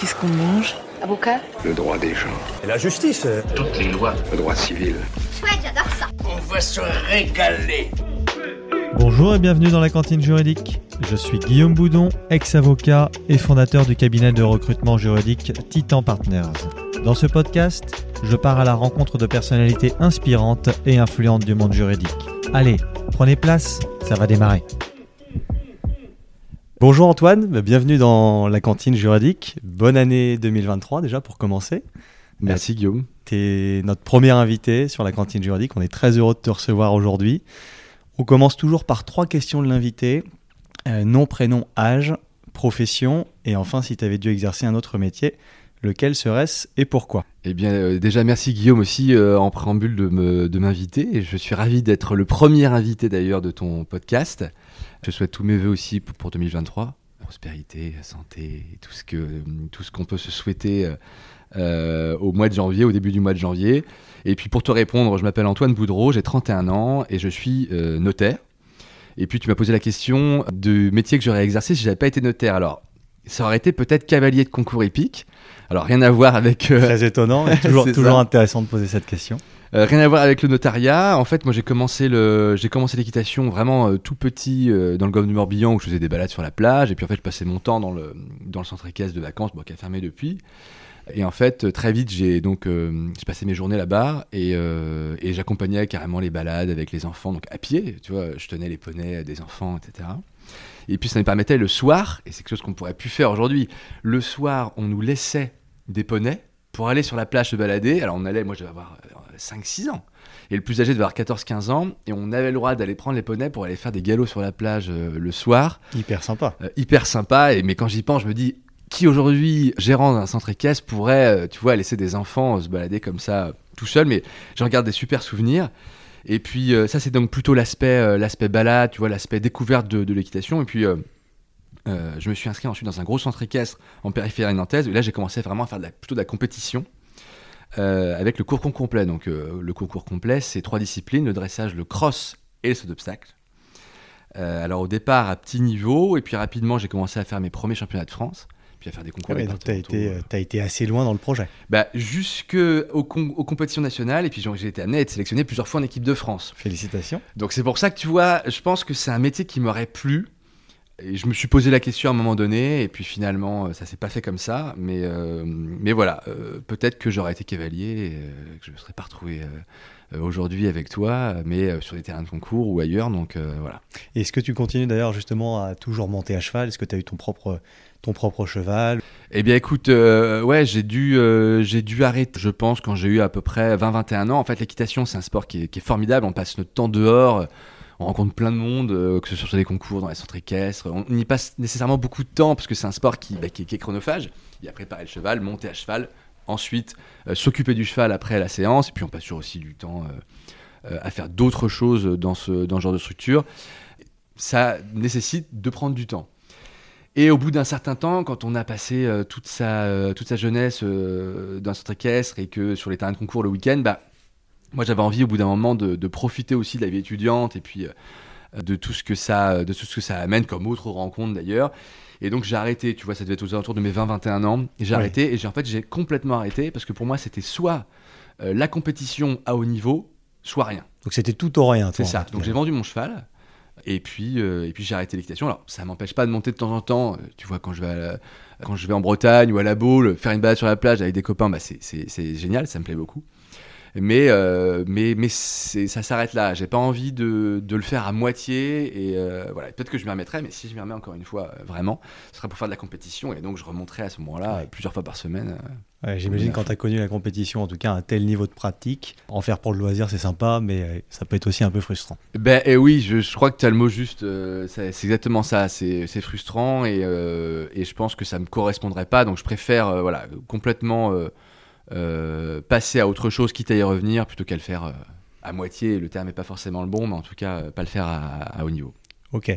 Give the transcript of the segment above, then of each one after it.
Qu'est-ce qu'on mange Avocat Le droit des gens. Et la justice Toutes les lois. Le droit civil. Ouais, j'adore ça. On va se régaler. Bonjour et bienvenue dans la cantine juridique. Je suis Guillaume Boudon, ex-avocat et fondateur du cabinet de recrutement juridique Titan Partners. Dans ce podcast, je pars à la rencontre de personnalités inspirantes et influentes du monde juridique. Allez, prenez place, ça va démarrer. Bonjour Antoine, bienvenue dans la cantine juridique. Bonne année 2023 déjà pour commencer. Merci Guillaume. Tu es notre premier invité sur la cantine juridique. On est très heureux de te recevoir aujourd'hui. On commence toujours par trois questions de l'invité. Euh, nom, prénom, âge, profession et enfin si tu avais dû exercer un autre métier, lequel serait-ce et pourquoi Eh bien euh, déjà merci Guillaume aussi euh, en préambule de, m'inviter. Je suis ravi d'être le premier invité d'ailleurs de ton podcast. Je souhaite tous mes voeux aussi pour, pour 2023. Prospérité, santé, tout ce, qu'on peut se souhaiter euh, au mois de janvier, au début du mois de janvier. Et puis pour te répondre, je m'appelle Antoine Boudreau, j'ai 31 ans et je suis notaire. Et puis tu m'as posé la question du métier que j'aurais exercé si j'avais pas été notaire. Alors, ça aurait été peut-être cavalier de concours épique. Alors rien à voir avec... euh... Très étonnant, et toujours, toujours intéressant de poser cette question. Euh, rien à voir avec le notariat. En fait, moi, j'ai commencé le, j'ai commencé l'équitation vraiment euh, tout petit euh, dans le golfe du Morbihan où je faisais des balades sur la plage. Et puis en fait, je passais mon temps dans le dans le centre équestre de vacances, bon, qui a fermé depuis. Et en fait, très vite, j'ai donc passais mes journées là-bas et, et j'accompagnais carrément les balades avec les enfants, donc à pied. Tu vois, je tenais les poneys des enfants, etc. Et puis ça me permettait le soir, et c'est quelque chose qu'on pourrait plus faire aujourd'hui. Le soir, on nous laissait des poneys pour aller sur la plage se balader. Alors on allait, moi je devais avoir 5-6 ans. Et le plus âgé devait avoir 14-15 ans. Et on avait le droit d'aller prendre les poneys pour aller faire des galops sur la plage euh, le soir. Hyper sympa. Euh, hyper sympa. Et, mais quand j'y pense, je me dis, qui aujourd'hui, gérant d'un centre équestre, pourrait, euh, tu vois, laisser des enfants se balader comme ça tout seul? Mais j'en garde des super souvenirs. Et puis ça, c'est donc plutôt l'aspect l'aspect balade, tu vois, l'aspect découverte de, l'équitation. Et puis... Euh, je me suis inscrit ensuite dans un gros centre équestre en périphérie nantaise. Et là, j'ai commencé vraiment à faire plutôt de la compétition euh, avec le concours complet. Donc, euh, le concours complet, c'est trois disciplines le dressage, le cross et le saut d'obstacle. Euh, alors, au départ, à petit niveau, et puis rapidement, j'ai commencé à faire mes premiers championnats de France. Puis à faire des concours. Ouais, donc, tu as, été, as été assez loin dans le projet. Bah, Jusqu'aux com aux compétitions nationales, et puis j'ai été amené à être sélectionné plusieurs fois en équipe de France. Félicitations. Donc, c'est pour ça que tu vois, je pense que c'est un métier qui m'aurait plu. Et je me suis posé la question à un moment donné, et puis finalement, ça s'est pas fait comme ça. Mais, euh, mais voilà, euh, peut-être que j'aurais été cavalier, et, euh, que je me serais pas retrouvé aujourd'hui avec toi, mais sur des terrains de concours ou ailleurs. Donc voilà. Est-ce que tu continues d'ailleurs justement à toujours monter à cheval? Est-ce que tu as eu ton propre, ton propre cheval? Eh bien écoute, ouais, j'ai dû, j'ai dû arrêter, je pense, quand j'ai eu à peu près 20-21 ans. En fait, l'équitation, c'est un sport qui est, qui est, formidable. On passe notre temps dehors on rencontre plein de monde, euh, que ce soit sur des concours, dans les centres équestres. On y passe nécessairement beaucoup de temps parce que c'est un sport qui, bah, qui, qui, est chronophage. Il y a préparer le cheval, monter à cheval, ensuite euh, s'occuper du cheval après la séance, et puis on passe aussi du temps euh, à faire d'autres choses dans ce, dans ce genre de structure. Ça nécessite de prendre du temps. Et au bout d'un certain temps, quand on a passé euh, toute, sa, euh, toute sa jeunesse euh, dans centre équestre et que sur les terrains de concours le week-end, bah, moi j'avais envie au bout d'un moment de, profiter aussi de la vie étudiante et puis euh, de tout ce que ça de tout ce que ça amène comme autre rencontre d'ailleurs et donc j'ai arrêté tu vois ça devait être aux alentours de mes 20 21 ans. J'ai arrêté et en fait j'ai complètement arrêté parce que pour moi c'était soit euh, la compétition à haut niveau soit rien. Donc c'était tout ou rien c'est ça. donc j'ai vendu mon cheval et puis, euh, et puis j'ai arrêté l'équitation. Alors, ça m'empêche pas de monter de temps en temps. Euh, tu vois, quand je vais, la, quand je vais en Bretagne ou à la Baule, faire une balade sur la plage avec des copains, bah c'est génial, ça me plaît beaucoup mais, euh, mais, mais ça s'arrête là. J'ai pas envie de, de, le faire à moitié. Et euh, voilà, peut-être que je m'y remettrai, mais si je m'y remets encore une fois, euh, vraiment, ce sera pour faire de la compétition. Et donc, je remonterai à ce moment-là ouais. plusieurs fois par semaine. Ouais, J'imagine quand tu as connu la compétition, en tout cas un tel niveau de pratique, en faire pour le loisir, c'est sympa, mais ça peut être aussi un peu frustrant. Ben et oui, je, je crois que tu as le mot juste. c'est exactement ça. C'est frustrant et, et, je pense que ça me correspondrait pas. Donc, je préfère voilà, complètement passer à autre chose, quitte à y revenir, plutôt qu'à le faire euh, à moitié. Le terme n'est pas forcément le bon, mais en tout cas, euh, pas le faire à, à haut niveau. Ok.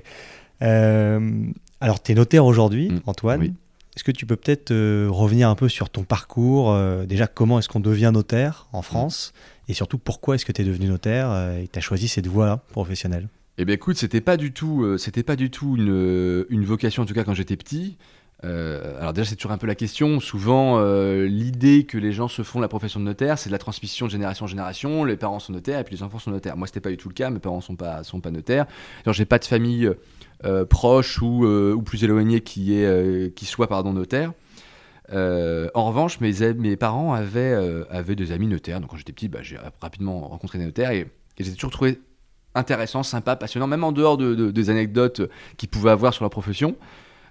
alors, tu es notaire aujourd'hui, mmh, Antoine. Oui. Est-ce que tu peux peut-être revenir un peu sur ton parcours Déjà, comment est-ce qu'on devient notaire en France? Mmh. Et surtout, pourquoi est-ce que tu es devenu notaire et tu as choisi cette voie professionnelle? Eh bien, écoute, c'était pas du tout, c'était pas du tout une, une vocation, en tout cas quand j'étais petit. Euh, alors déjà, c'est toujours un peu la question. Souvent, euh, l'idée que les gens se font de la profession de notaire, c'est de la transmission de génération en génération. Les parents sont notaires et puis les enfants sont notaires. Moi, c'était pas du tout le cas. Mes parents sont pas sont pas notaires. Alors, j'ai pas de famille euh, proche ou, ou plus éloignée qui est qui soit pardon notaire. En revanche, mes, mes parents avaient, avaient des amis notaires. Donc, quand j'étais petit, bah, j'ai rapidement rencontré des notaires et, et j'ai toujours trouvé intéressant, sympa, passionnant, même en dehors de, de- des anecdotes qu'ils pouvaient avoir sur leur profession.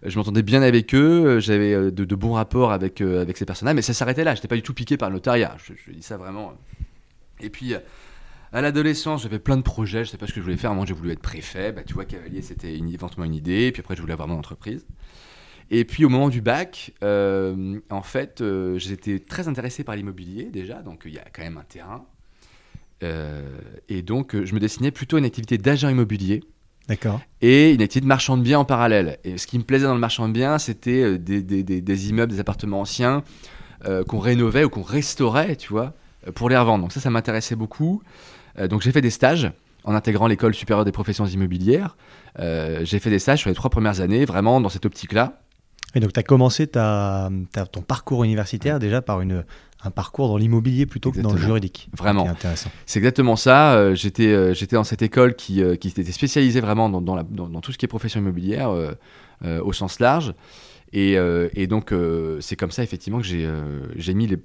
Je m'entendais bien avec eux, euh, j'avais euh, de, bons rapports avec, euh, avec ces personnes-là, mais ça s'arrêtait là. J'étais pas du tout piqué par le notariat. Je, dis ça vraiment. Et puis, à l'adolescence, j'avais plein de projets. Je sais pas ce que je voulais faire. Moi, j'ai voulu être préfet. Bah, tu vois, cavalier, c'était éventuellement une idée. Puis après, je voulais avoir mon entreprise. Et puis, au moment du bac, en fait, j'étais très intéressé par l'immobilier déjà. Donc, il y a quand même un terrain. Et donc, je me destinais plutôt une activité d'agent immobilier D'accord. et une activité de marchand de biens en parallèle. Et ce qui me plaisait dans le marchand de biens, c'était euh, des, des- des- des immeubles, des appartements anciens euh, qu'on rénovait ou qu'on restaurait, tu vois, euh, pour les revendre. Donc ça, ça m'intéressait beaucoup. Euh, donc j'ai fait des stages en intégrant l'école supérieure des professions immobilières. Euh, j'ai fait des stages sur les trois premières années, vraiment dans cette optique-là. Et donc, tu as commencé ta, ta- ton parcours universitaire déjà par une, un parcours dans l'immobilier plutôt que dans le juridique. Vraiment. C'est intéressant. C'est exactement ça. Euh, j'étais, euh, j'étais dans cette école qui, euh, qui était spécialisée vraiment dans, dans la- dans- dans tout ce qui est profession immobilière au sens large. Et, et donc, c'est comme ça, effectivement, que j'ai, j'ai mis les-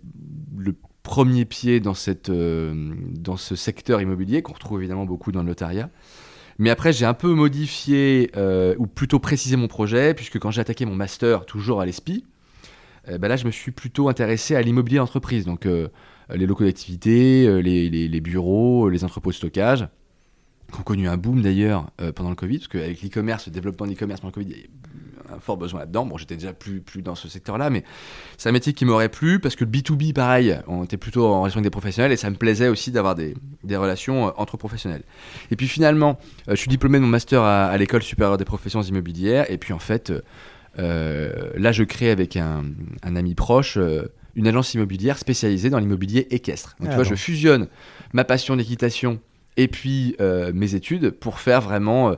le premier pied dans, cette, dans ce secteur immobilier, qu'on retrouve évidemment beaucoup dans le notariat. Mais après, j'ai un peu modifié, ou plutôt précisé mon projet, puisque quand j'ai attaqué mon master, toujours à l'ESPI, euh, bah là, je me suis plutôt intéressé à l'immobilier d'entreprise. Donc, euh, les locaux d'activité, euh, les, bureaux, les entrepôts de stockage, qui ont connu un boom d'ailleurs euh, pendant le Covid, parce qu'avec l'e-commerce, le développement de l'e-commerce pendant le Covid, il y a un fort besoin là-dedans. Bon, j'étais déjà plus, plus dans ce secteur-là, mais c'est un métier qui m'aurait plu, parce que le B2B, pareil, on était plutôt en relation avec des professionnels, et ça me plaisait aussi d'avoir des, des relations euh, entre professionnels. Et puis finalement, euh, je suis diplômé de mon master à, l'école supérieure des professions immobilières, et puis en fait, euh, euh, là, je crée avec un, un ami proche euh, une agence immobilière spécialisée dans l'immobilier équestre. Donc, Ah tu vois, bon. je fusionne ma passion d'équitation et puis euh, mes études pour faire vraiment euh,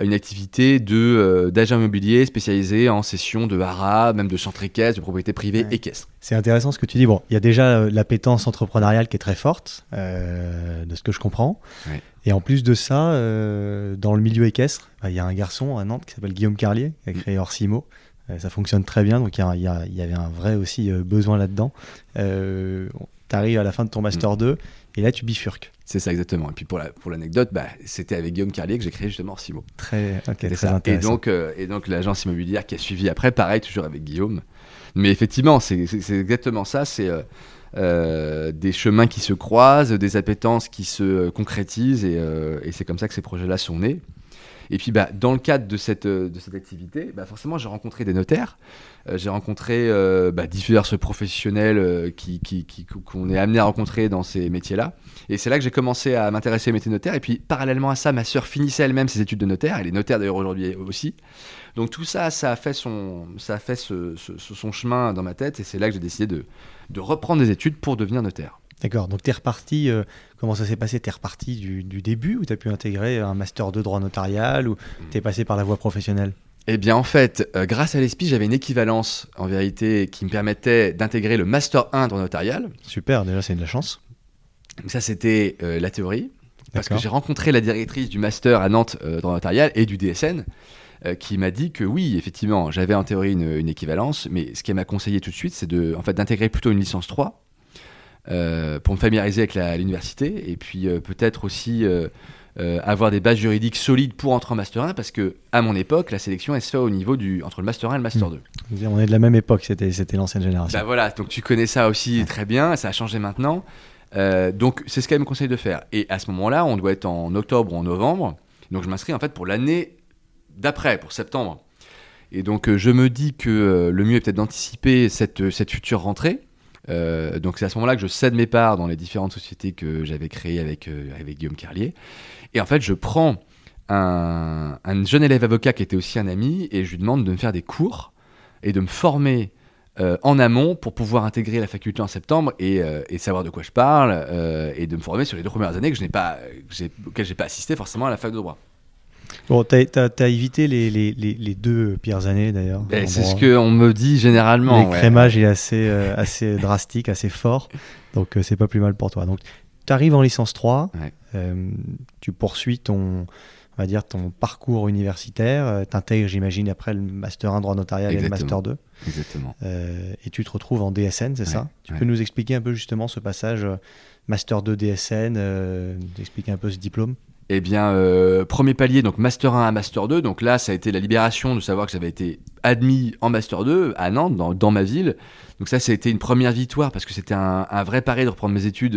une activité de euh, d'agent immobilier spécialisé en cession de haras, même de centres équestres, de propriétés privées Ouais. équestres. C'est intéressant ce que tu dis. Bon, il y a déjà euh, l'appétence entrepreneuriale qui est très forte, euh, de ce que je comprends. Ouais. Et en plus de ça, euh, dans le milieu équestre, bah, il y a un garçon à Nantes qui s'appelle Guillaume Carlier, qui a créé Orsimo. Euh, ça fonctionne très bien, donc il y, avait un vrai aussi euh, besoin là-dedans. Euh, tu arrives à la fin de ton Master 2, et là tu bifurques. C'est ça exactement. Et puis pour la- pour l'anecdote, bah, c'était avec Guillaume Carlier que j'ai créé justement Orsimo. Très, ok, C'était très ça. Et intéressant. donc, et donc l'agence immobilière qui a suivi après, pareil, toujours avec Guillaume. Mais effectivement, c'est exactement ça. C'est euh, des chemins qui se croisent, des appétences qui se concrétisent, et, euh, et c'est comme ça que ces projets-là sont nés. Et puis, bah, dans le cadre de cette, euh, de cette activité, bah, forcément, j'ai rencontré des notaires, j'ai rencontré bah, divers professionnels qu'on est amené à rencontrer dans ces métiers-là. Et c'est là que j'ai commencé à m'intéresser au métier de notaire. Et puis, parallèlement à ça, ma sœur finissait elle-même ses études de notaire. Elle est notaire d'ailleurs aujourd'hui aussi. Donc tout ça, ça a fait son, ça a fait son chemin dans ma tête. Et c'est là que j'ai décidé de, de reprendre des études pour devenir notaire. D'accord, donc tu es reparti, euh, comment ça s'est passé? Tu es reparti du, du début ou tu as pu intégrer un Master 2 droit notarial ou tu es passé par la voie professionnelle? Eh bien, en fait, euh, grâce à l'ESPI, j'avais une équivalence, en vérité, qui me permettait d'intégrer le Master 1 droit notarial. Super, déjà c'est de la chance. Donc ça, c'était euh, la théorie. Parce que j'ai rencontré la directrice du Master à Nantes euh, droit notarial et du DSN, euh, qui m'a dit que oui, effectivement, j'avais en théorie une, une équivalence, mais ce qu'elle m'a conseillé tout de suite, c'est de, en fait, d'intégrer plutôt une licence 3 euh, pour me familiariser avec l'université et puis euh, peut-être aussi avoir des bases juridiques solides pour entrer en Master 1 parce que à mon époque, la sélection elle se fait au niveau du entre le Master 1 et le Master Mm. 2. On est de la même époque, c'était c'était l'ancienne génération. Bah voilà, donc tu connais ça aussi très bien, ça a changé maintenant. Donc c'est ce qu'elle me conseille de faire. Et à ce moment-là, on doit être en octobre ou en novembre. Donc je m'inscris en fait pour l'année d'après, pour septembre. Et donc euh, je me dis que euh, le mieux est peut-être d'anticiper cette, cette future rentrée. Euh, donc c'est à ce moment-là que je cède mes parts dans les différentes sociétés que j'avais créées avec, euh, avec Guillaume Carlier. Et en fait, je prends un, un jeune élève avocat qui était aussi un ami et je lui demande de me faire des cours et de me former euh, en amont pour pouvoir intégrer la faculté en septembre et, euh, savoir de quoi je parle euh, et de me former sur les deux premières années que je n'ai pas, auxquelles j'ai pas assisté forcément à la fac de droit. Bon, tu as, évité les, les, les, deux pires années d'ailleurs. Ben, c'est ce qu'on me dit généralement. Le crémage est assez, euh, assez drastique, assez fort. Donc c'est pas plus mal pour toi. Donc tu arrives en licence 3, tu poursuis ton, on va dire, ton parcours universitaire. Euh, tu intègres, j'imagine, après le Master 1 droit notarial et le Master 2. Exactement. Euh, et tu te retrouves en DSN, c'est ça? Tu peux nous expliquer un peu justement ce passage euh, Master 2 DSN, euh, expliquer un peu ce diplôme? Eh bien, premier palier, donc Master 1 à Master 2. Donc là, ça a été la libération de savoir que j'avais été admis en Master 2 à Nantes, dans, ma ville. Donc ça, ça a été une première victoire parce que c'était un, vrai pari de reprendre mes études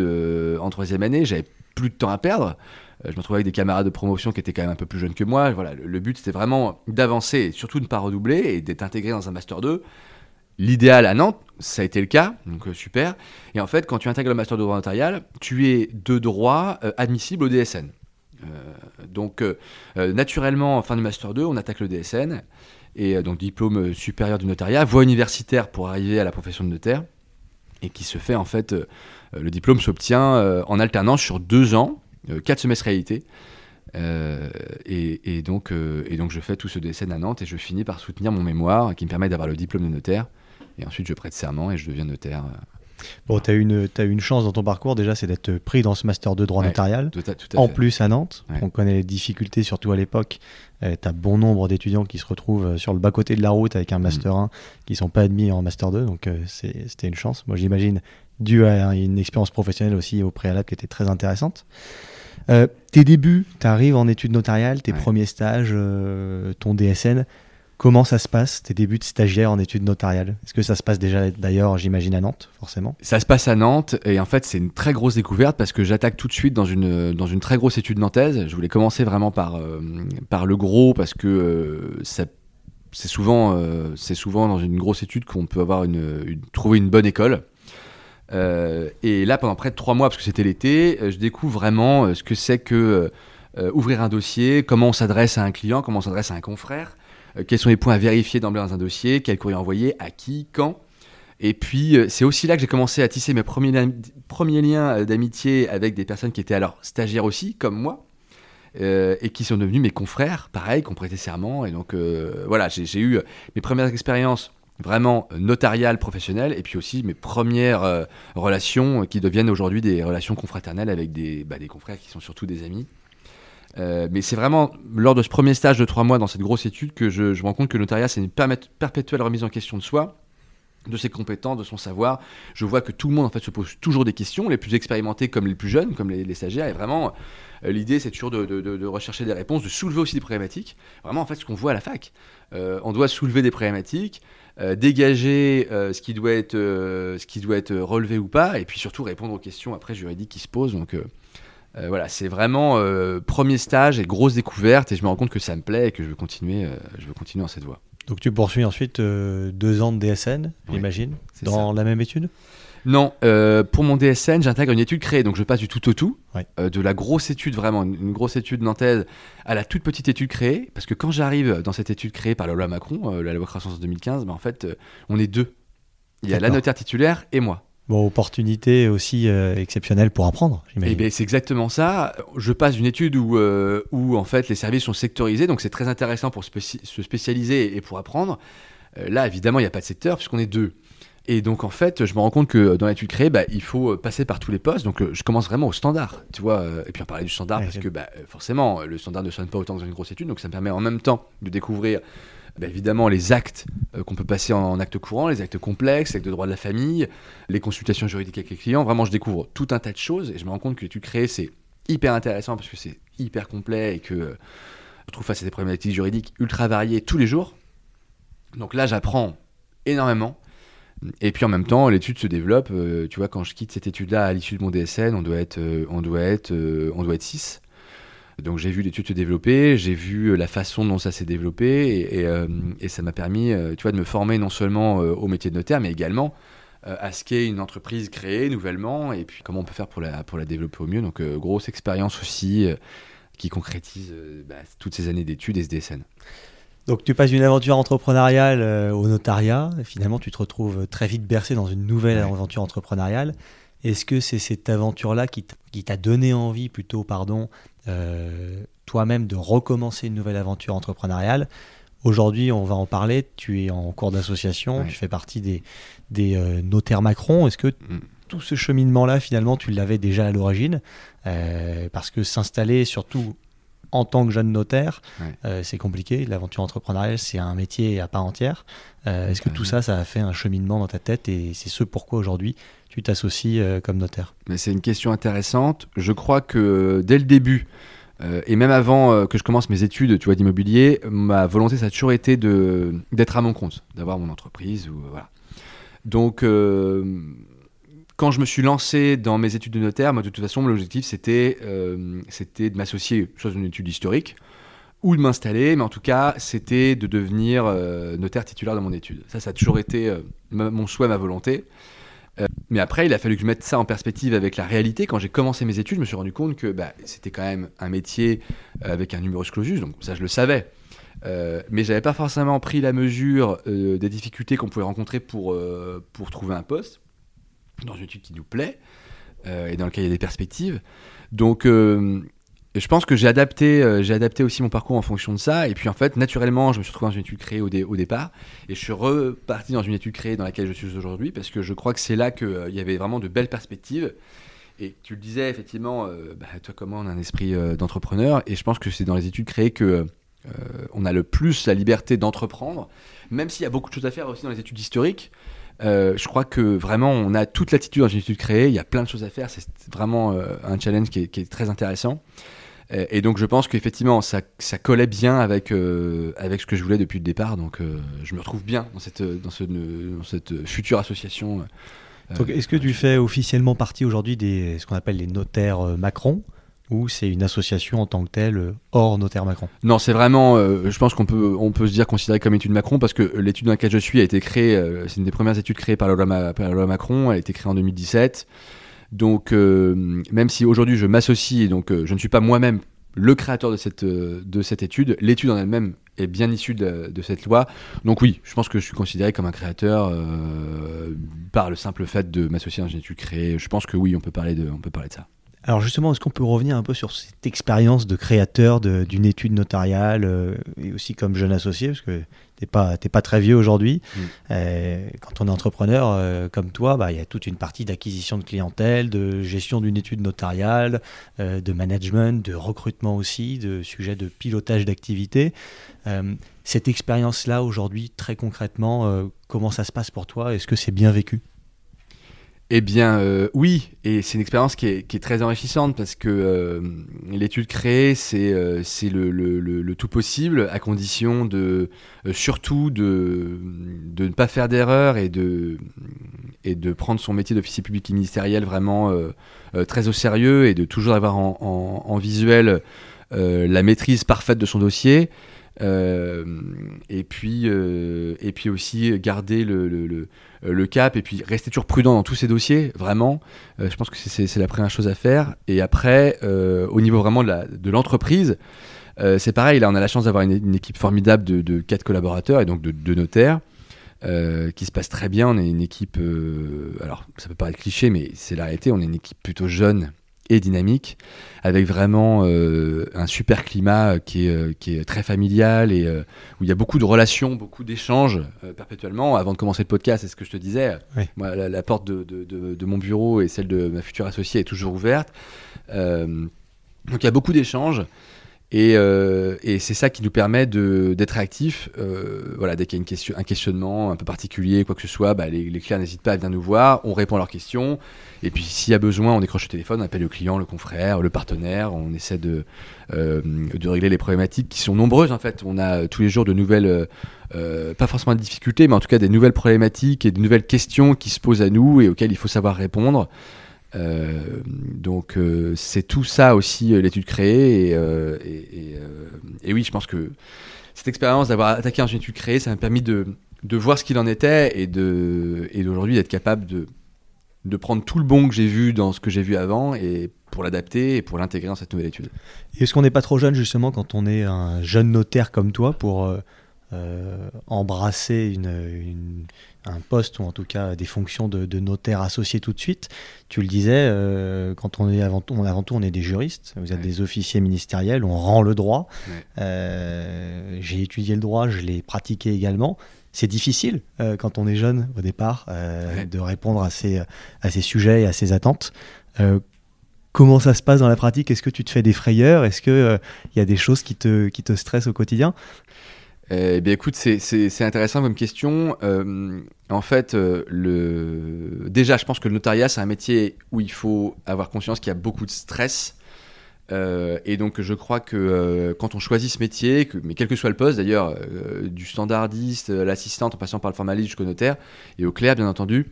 en troisième année. J'avais plus de temps à perdre. Euh, je me trouvais avec des camarades de promotion qui étaient quand même un peu plus jeunes que moi. Voilà, le, but c'était vraiment d'avancer et surtout de ne pas redoubler et d'être intégré dans un master 2. L'idéal à Nantes, ça a été le cas, donc euh, super. Et en fait, quand tu intègres le master de droit notarial, tu es de droit euh, admissible au DSN. Donc, naturellement, en fin de master 2, on attaque le DSN et donc diplôme supérieur du notariat, voie universitaire pour arriver à la profession de notaire, et qui se fait en fait, le diplôme s'obtient en alternance sur deux ans, 4 euh, semestres réalité. Euh, et, donc, euh, et donc je fais tout ce DSN à Nantes et je finis par soutenir mon mémoire qui me permet d'avoir le diplôme de notaire. Et ensuite je prête serment et je deviens notaire. Bon, tu as, une, as une chance dans ton parcours déjà, c'est d'être pris dans ce master de droit notarial. en plus à Nantes, on connaît les difficultés, surtout à l'époque. tu as bon nombre d'étudiants qui se retrouvent sur le bas-côté de la route avec un mm. master 1 qui sont pas admis en master 2, donc c'était une chance. Moi j'imagine, dû à une expérience professionnelle aussi au préalable qui était très intéressante. Euh, tes débuts, tu arrives en études notariales, tes premiers stages, euh, ton DSN. Comment ça se passe, tes débuts de stagiaire en études notariales? Est-ce que ça se passe déjà d'ailleurs, j'imagine, à Nantes, forcément? Ça se passe à Nantes, et en fait, c'est une très grosse découverte parce que j'attaque tout de suite dans une, dans une très grosse étude nantaise. Je voulais commencer vraiment par, euh, par le gros parce que c'est souvent, c'est souvent dans une grosse étude qu'on peut avoir une, trouver une bonne école. Euh, et là, pendant près de trois mois, parce que c'était l'été, euh, je découvre vraiment euh, ce que c'est que ouvrir un dossier, comment on s'adresse à un client, comment on s'adresse à un confrère, quels sont les points à vérifier d'emblée dans un dossier, quel courrier envoyer, à qui, quand. Et puis, c'est aussi là que j'ai commencé à tisser mes premiers, premiers liens d'amitié avec des personnes qui étaient alors stagiaires aussi, comme moi. et qui sont devenus mes confrères, pareil, qui ont prêté serment. Et donc, voilà, j'ai eu mes premières expériences vraiment notarial, professionnel, et puis aussi mes premières euh, relations qui deviennent aujourd'hui des relations confraternelles avec des, bah, des confrères qui sont surtout des amis. Euh, mais c'est vraiment lors de ce premier stage de trois mois dans cette grosse étude que je, me rends compte que le notariat, c'est une perpétuelle remise en question de soi, de ses compétences, de son savoir. Je vois que tout le monde en fait se pose toujours des questions, les plus expérimentés comme les plus jeunes, comme les, stagiaires, et vraiment euh, l'idée c'est toujours de, de, rechercher des réponses, de soulever aussi des problématiques. Vraiment en fait ce qu'on voit à la fac, on doit soulever des problématiques, euh, dégager euh, ce, qui doit être, euh, ce qui doit être relevé ou pas, et puis surtout répondre aux questions après juridiques qui se posent. Donc voilà, c'est vraiment premier stage et grosse découverte, et je me rends compte que ça me plaît et que je veux continuer, je veux continuer dans cette voie. Donc tu poursuis ensuite deux ans de DSN, j'imagine, dans la même étude? Non, euh, pour mon DSN, j'intègre une étude créée, donc je passe du tout au tout, euh, de la grosse étude vraiment, une grosse étude nantaise, à la toute petite étude créée, parce que quand j'arrive dans cette étude créée par la loi Macron, euh, la loi croissance de 2015, ben, en fait, on est deux. Il y a la notaire titulaire et moi. Bon, opportunité aussi exceptionnelle pour apprendre, j'imagine. Eh ben, c'est exactement ça. Je passe d'une étude où, où en fait les services sont sectorisés, donc c'est très intéressant pour se spécialiser et pour apprendre. là, évidemment, il n'y a pas de secteur puisqu'on est deux. Et donc en fait, je me rends compte que dans l'étude créée, bah, il faut passer par tous les postes. Donc euh, je commence vraiment au standard, tu vois. Euh, et puis on parlait du standard parce que bah, forcément, le standard ne sonne pas autant que dans une grosse étude. Donc ça me permet en même temps de découvrir bah, évidemment les actes euh, qu'on peut passer en, actes courants, les actes complexes, les actes de droit de la famille, les consultations juridiques avec les clients. Vraiment, je découvre tout un tas de choses et je me rends compte que l'étude créée, c'est hyper intéressant parce que c'est hyper complet et que je trouve face à des problématiques juridiques ultra variées tous les jours. Donc là, j'apprends énormément. Et puis en même temps, l'étude se développe. Euh, tu vois, quand je quitte cette étude-là à l'issue de mon DSN, on doit être, euh, on doit euh, on doit être 6. Donc j'ai vu l'étude se développer, j'ai vu la façon dont ça s'est développé, et, et, ça m'a permis, tu vois, de me former non seulement au métier de notaire, mais également à ce qu'est une entreprise créée nouvellement, et puis comment on peut faire pour la, pour la développer au mieux. Donc grosse expérience aussi qui concrétise bah, toutes ces années d'études et ce DSN. Donc tu passes d'une aventure entrepreneuriale euh, au notariat, et finalement tu te retrouves très vite bercé dans une nouvelle aventure entrepreneuriale. Est-ce que c'est cette aventure-là qui t'a donné envie, plutôt, pardon, toi-même de recommencer une nouvelle aventure entrepreneuriale? Aujourd'hui, on va en parler. Tu es en cours d'association, tu fais partie des, des notaires Macron. Est-ce que mm. tout ce cheminement-là, finalement, tu l'avais déjà à l'origine? Parce que s'installer, surtout en tant que jeune notaire, euh, c'est compliqué. L'aventure entrepreneuriale, c'est un métier à part entière. Euh, est-ce que tout ça, ça a fait un cheminement dans ta tête et c'est ce pourquoi aujourd'hui tu t'associes euh, comme notaire? Mais c'est une question intéressante. Je crois que dès le début, et même avant que je commence mes études tu vois, d'immobilier, ma volonté, ça a toujours été d'être à mon compte, d'avoir mon entreprise. Ou, voilà. Donc, quand je me suis lancé dans mes études de notaire, moi, de toute façon, l'objectif, c'était euh, c'était de m'associer soit à une étude historique ou de m'installer, mais en tout cas, c'était de devenir euh, notaire titulaire de mon étude. Ça, ça a toujours été euh, mon souhait, ma volonté. mais après, il a fallu que je mette ça en perspective avec la réalité. Quand j'ai commencé mes études, je me suis rendu compte que bah, c'était quand même un métier avec un numerus clausus, donc ça, je le savais. Mais j'avais pas forcément pris la mesure des difficultés qu'on pouvait rencontrer pour trouver un poste dans une étude qui nous plaît euh, et dans laquelle il y a des perspectives. Donc, euh, je pense que j'ai adapté, euh, adapté aussi mon parcours en fonction de ça. Et puis, en fait, naturellement, je me suis retrouvé dans une étude créée au, au départ. Et je suis reparti dans une étude créée dans laquelle je suis aujourd'hui parce que je crois que c'est là qu'il y avait vraiment de belles perspectives. Et tu le disais, effectivement, bah, toi, comment on a un esprit d'entrepreneur. Et je pense que c'est dans les études créées que. on a le plus la liberté d'entreprendre, même s'il y a beaucoup de choses à faire aussi dans les études historiques. Euh, je crois que vraiment, on a toute l'attitude dans une étude créée. Il y a plein de choses à faire. C'est vraiment euh, un challenge qui est, très intéressant. Euh, et donc, je pense qu'effectivement, ça, ça, collait bien avec, avec ce que je voulais depuis le départ. Donc, je me retrouve bien dans cette, dans, ce, dans cette future association. Est-ce que tu fais officiellement partie aujourd'hui des ce qu'on appelle les notaires Macron? Ou c'est une association en tant que telle euh, hors notaire Macron Non, c'est vraiment, euh, je pense qu'on peut, on peut se dire considéré comme étude Macron parce que l'étude dans laquelle je suis a été créée, euh, c'est une des premières études créées par la, loi, Macron, elle a été créée en 2017. Donc, même si aujourd'hui je m'associe, donc je ne suis pas moi-même le créateur de cette, de cette étude, l'étude en elle-même est bien issue de, cette loi. Donc oui, je pense que je suis considéré comme un créateur par le simple fait de m'associer dans une étude créée. Je pense que oui, on peut parler de, on peut parler de ça. Alors justement, est-ce qu'on peut revenir un peu sur cette expérience de créateur d'une étude notariale euh, et aussi comme jeune associé, parce que tu n'es pas, pas très vieux aujourd'hui. Mm. Euh, quand on est entrepreneur euh, comme toi, bah, il y a toute une partie d'acquisition de clientèle, de gestion d'une étude notariale, de management, de recrutement aussi, de sujets de pilotage d'activité. cette expérience-là aujourd'hui, très concrètement, comment ça se passe pour toi? Est-ce que c'est bien vécu? Eh bien, euh, oui, et c'est une expérience qui est, très enrichissante parce que euh, l'étude créée, c'est euh, le, tout possible à condition de surtout de, ne pas faire d'erreur et de, prendre son métier d'officier public et ministériel vraiment très au sérieux et de toujours avoir en visuel la maîtrise parfaite de son dossier. Et puis aussi garder le, cap et puis rester toujours prudent dans tous ces dossiers vraiment euh, je pense que c'est la première chose à faire. Et après au niveau vraiment de l'entreprise c'est pareil là on a la chance d'avoir une, équipe formidable de, de, quatre collaborateurs et donc de deux notaires qui se passe très bien. On est une équipe alors ça peut paraître cliché mais c'est la réalité. On est une équipe plutôt jeune et dynamique, avec vraiment euh, un super climat qui est, euh, qui est très familial et euh, où il y a beaucoup de relations, beaucoup d'échanges perpétuellement. Avant de commencer le podcast, c'est ce que je te disais, moi, la, porte de, de, de, mon bureau et celle de ma future associée est toujours ouverte. donc il y a beaucoup d'échanges. Et, et c'est ça qui nous permet d'être réactifs. voilà, dès qu'il y a une question, un questionnement un peu particulier, quoi que ce soit, bah, les, les clients n'hésitent pas à venir nous voir, on répond à leurs questions. Et puis s'il y a besoin, on décroche le téléphone, on appelle le client, le confrère, le partenaire, on essaie de, euh, de régler les problématiques qui sont nombreuses en fait. On a tous les jours de nouvelles, euh, euh, pas forcément de difficultés, mais en tout cas des nouvelles problématiques et de nouvelles questions qui se posent à nous et auxquelles il faut savoir répondre. Donc c'est tout ça aussi l'étude créée et, oui je pense que cette expérience d'avoir attaqué une étude créée ça m'a permis de, voir ce qu'il en était et d'aujourd'hui d'être capable de prendre tout le bon que j'ai vu dans ce que j'ai vu avant et pour l'adapter et pour l'intégrer dans cette nouvelle étude. Est-ce qu'on n'est pas trop jeune justement quand on est un jeune notaire comme toi pour euh, embrasser une, un poste ou en tout cas des fonctions de, notaire associé tout de suite. Tu le disais, quand on est avant tout, avant tout, on est des juristes, vous êtes des officiers ministériels, on rend le droit. J'ai étudié le droit, je l'ai pratiqué également. C'est difficile euh, quand on est jeune au départ euh, de répondre à ces, à ces sujets et à ces attentes. Euh, comment ça se passe dans la pratique? Est-ce que tu te fais des frayeurs? Est-ce qu'il il y a des choses qui te, qui te stressent au quotidien? Eh bien, écoute, c'est intéressant comme question. en fait, le... déjà, je pense que le notariat, c'est un métier où il faut avoir conscience qu'il y a beaucoup de stress. Euh, et donc je crois que euh, quand on choisit ce métier, mais quel que soit le poste d'ailleurs, euh, du standardiste, l'assistante en passant par le formaliste jusqu'au notaire, et au clair bien entendu,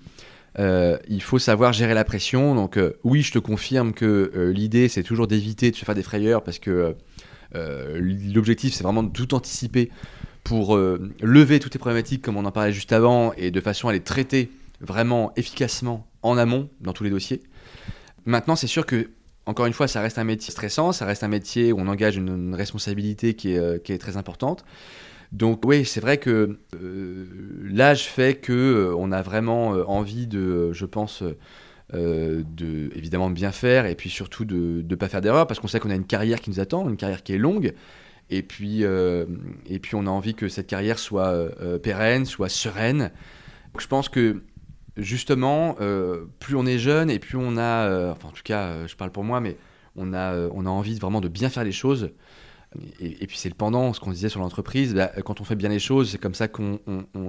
il faut savoir gérer la pression. Donc oui, je te confirme que l'idée c'est toujours d'éviter de se faire des frayeurs parce que l'objectif c'est vraiment de tout anticiper pour lever toutes les problématiques comme on en parlait juste avant et de façon à les traiter vraiment efficacement en amont dans tous les dossiers. Maintenant, c'est sûr que encore une fois, ça reste un métier stressant, ça reste un métier où on engage une, responsabilité qui est, euh, qui est, très importante. Donc oui, c'est vrai que euh, l'âge fait que euh, on a vraiment envie de, je pense, de évidemment de bien faire et puis surtout de ne pas faire d'erreur parce qu'on sait qu'on a une carrière qui nous attend, une carrière qui est longue. Et puis, et puis on a envie que cette carrière soit pérenne, soit sereine. Donc, je pense que justement, euh, plus on est jeune et plus on a, euh, enfin en tout cas, euh, je parle pour moi, mais on a, on a envie vraiment de bien faire les choses. Et, puis c'est le pendant, ce qu'on disait sur l'entreprise, bah, quand on fait bien les choses, c'est comme ça qu'on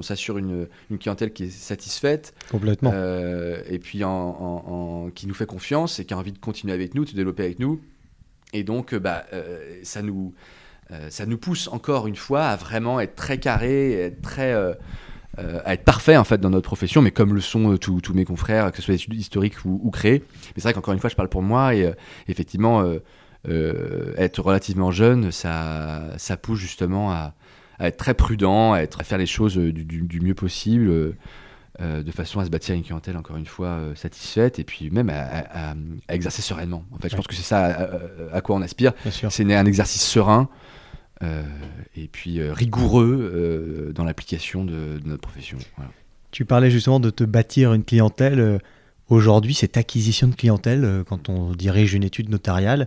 s'assure une, clientèle qui est satisfaite. Complètement. et puis en, qui nous fait confiance et qui a envie de continuer avec nous, de se développer avec nous. Et donc bah, ça, nous, ça nous pousse encore une fois à vraiment être très carré, être très euh, à être parfait en fait dans notre profession, mais comme le sont euh, tous mes confrères, que ce soit des études historiques ou, ou créées. Mais c'est vrai qu'encore une fois, je parle pour moi et euh, effectivement, être relativement jeune, ça, ça pousse justement à, être très prudent, à, être, à faire les choses du, mieux possible. de façon à se bâtir une clientèle encore une fois satisfaite et puis même à, exercer sereinement. En fait, je pense que c'est ça à, quoi on aspire. C'est un exercice serein euh, et puis euh, rigoureux euh, dans l'application de, notre profession. Tu parlais justement de te bâtir une clientèle. Aujourd'hui, cette acquisition de clientèle, quand on dirige une étude notariale,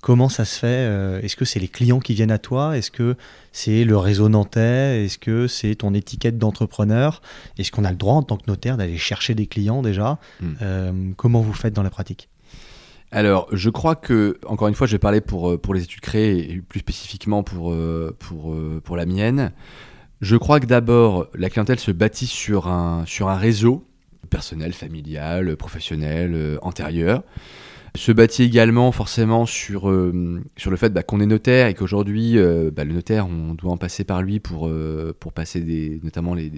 comment ça se fait Est-ce que c'est les clients qui viennent à toi? Est-ce que c'est le réseau nantais Est-ce que c'est ton étiquette d'entrepreneur? Est-ce qu'on a le droit en tant que notaire d'aller chercher des clients déjà? Hmm. Comment vous faites dans la pratique? Alors, je crois que, encore une fois, je vais parler pour, euh, pour les études créées et plus spécifiquement pour, euh, pour, euh, pour la mienne. Je crois que d'abord, la clientèle se bâtit sur un, sur un réseau personnel, familial, professionnel, antérieur. Se bâtit également forcément sur, sur le fait bah, qu'on est notaire et qu'aujourd'hui, bah, le notaire, on doit en passer par lui pour, pour passer des, notamment les,